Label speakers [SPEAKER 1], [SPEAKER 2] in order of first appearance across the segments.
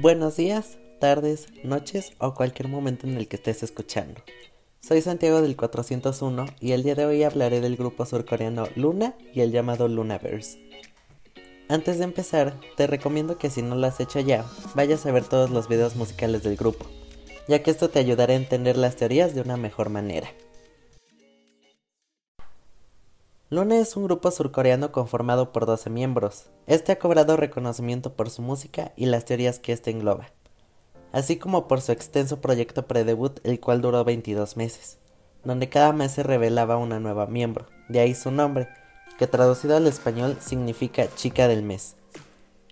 [SPEAKER 1] Buenos días, tardes, noches o cualquier momento en el que estés escuchando. Soy Santiago del 401 y el día de hoy hablaré del grupo surcoreano Luna y el llamado Lunaverse. Antes de empezar, te recomiendo que si no lo has hecho ya, vayas a ver todos los videos musicales del grupo, ya que esto te ayudará a entender las teorías de una mejor manera. Luna es un grupo surcoreano conformado por 12 miembros. Este ha cobrado reconocimiento por su música y las teorías que éste engloba, así como por su extenso proyecto pre-debut, el cual duró 22 meses, donde cada mes se revelaba una nueva miembro, de ahí su nombre, que traducido al español significa chica del mes.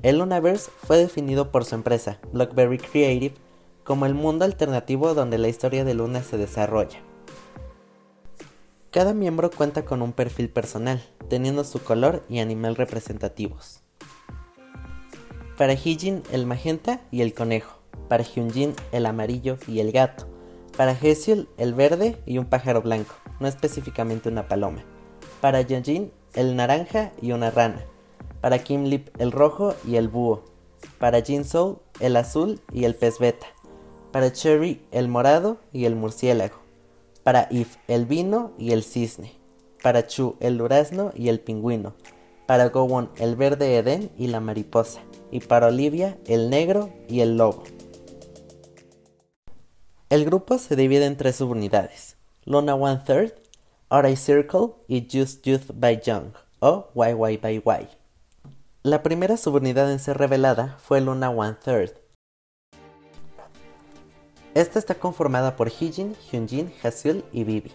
[SPEAKER 1] El Lunaverse fue definido por su empresa, Blackberry Creative, como el mundo alternativo donde la historia de Luna se desarrolla. Cada miembro cuenta con un perfil personal, teniendo su color y animal representativos. Para Hijin el magenta y el conejo, para Hyunjin el amarillo y el gato, para Hesiul el verde y un pájaro blanco, no específicamente una paloma, para Yeonjin el naranja y una rana, para Kim Lip el rojo y el búho, para Jin Soul el azul y el pez beta, para Cherry el morado y el murciélago, para If el vino y el cisne, para Chu el durazno y el pingüino, para Gowon el verde Edén y la mariposa, y para Olivia el negro y el lobo. El grupo se divide en tres subunidades, Luna One Third, Orai Circle y Just Youth by Young, o YY by Y. La primera subunidad en ser revelada fue Luna One Third, esta está conformada por Hijin, Hyunjin, Haseul y Vivi.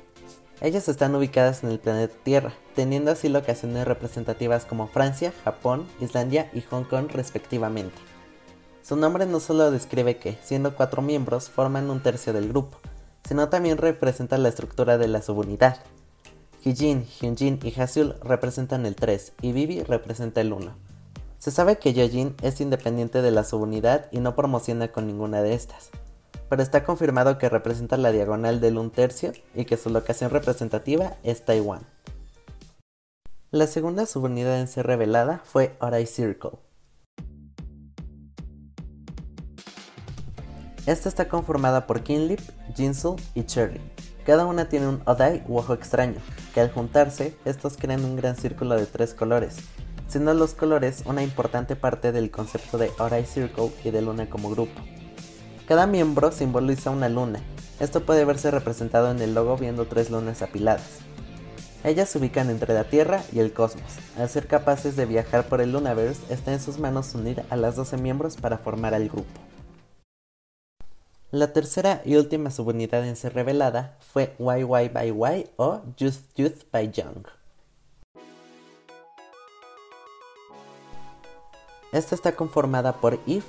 [SPEAKER 1] Ellas están ubicadas en el planeta Tierra, teniendo así locaciones representativas como Francia, Japón, Islandia y Hong Kong respectivamente. Su nombre no solo describe que, siendo cuatro miembros, forman un tercio del grupo, sino también representa la estructura de la subunidad. Hijin, Hyunjin y Haseul representan el 3 y Vivi representa el 1. Se sabe que Yojin es independiente de la subunidad y no promociona con ninguna de estas pero está confirmado que representa la diagonal del un tercio y que su locación representativa es Taiwán. La segunda subunidad en ser revelada fue Orai Circle. Esta está conformada por Kinlip, Jinsul y Cherry. Cada una tiene un Odai u ojo extraño, que al juntarse, estos crean un gran círculo de tres colores, siendo los colores una importante parte del concepto de Orai Circle y de Luna como grupo. Cada miembro simboliza una luna. Esto puede verse representado en el logo viendo tres lunas apiladas. Ellas se ubican entre la Tierra y el cosmos. Al ser capaces de viajar por el Lunaverse, está en sus manos unir a las 12 miembros para formar el grupo. La tercera y última subunidad en ser revelada fue YY by Y o Just Youth by Young. Esta está conformada por Eve,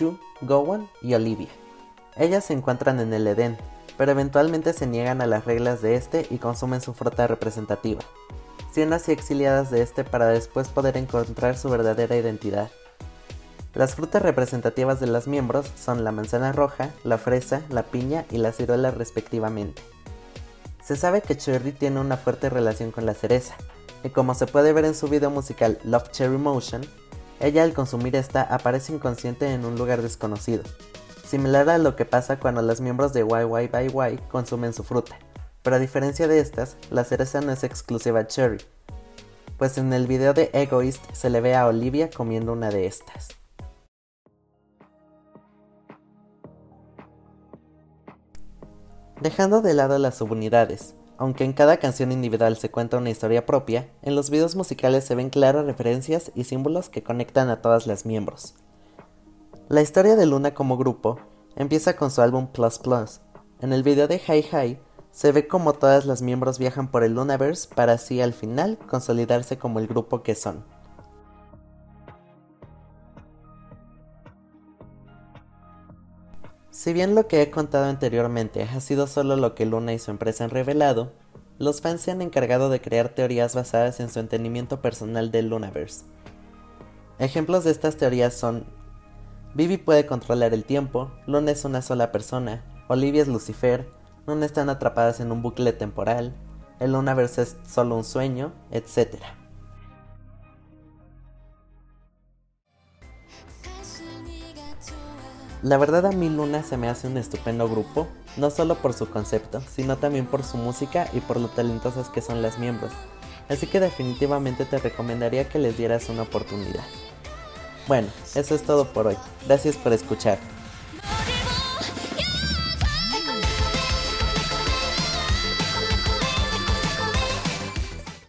[SPEAKER 1] Chu, Gowon y Olivia. Ellas se encuentran en el Edén, pero eventualmente se niegan a las reglas de este y consumen su fruta representativa, siendo así exiliadas de este para después poder encontrar su verdadera identidad. Las frutas representativas de los miembros son la manzana roja, la fresa, la piña y la ciruela respectivamente. Se sabe que Cherry tiene una fuerte relación con la cereza, y como se puede ver en su video musical Love Cherry Motion, ella al consumir esta aparece inconsciente en un lugar desconocido, similar a lo que pasa cuando los miembros de YY consumen su fruta. Pero a diferencia de estas, la cereza no es exclusiva Cherry, pues en el video de Egoist se le ve a Olivia comiendo una de estas. Dejando de lado las subunidades, aunque en cada canción individual se cuenta una historia propia, en los videos musicales se ven claras referencias y símbolos que conectan a todas las miembros. La historia de Luna como grupo empieza con su álbum Plus Plus. En el video de Hi Hi se ve como todas las miembros viajan por el Lunaverse para así al final consolidarse como el grupo que son. Si bien lo que he contado anteriormente ha sido solo lo que Luna y su empresa han revelado, los fans se han encargado de crear teorías basadas en su entendimiento personal del Lunaverse. Ejemplos de estas teorías son Vivi puede controlar el tiempo, Luna es una sola persona, Olivia es Lucifer, Luna están atrapadas en un bucle temporal, el Lunaverse es solo un sueño, etc. La verdad a mí Luna se me hace un estupendo grupo, no solo por su concepto, sino también por su música y por lo talentosas que son las miembros, así que definitivamente te recomendaría que les dieras una oportunidad. Bueno, eso es todo por hoy, gracias por escuchar.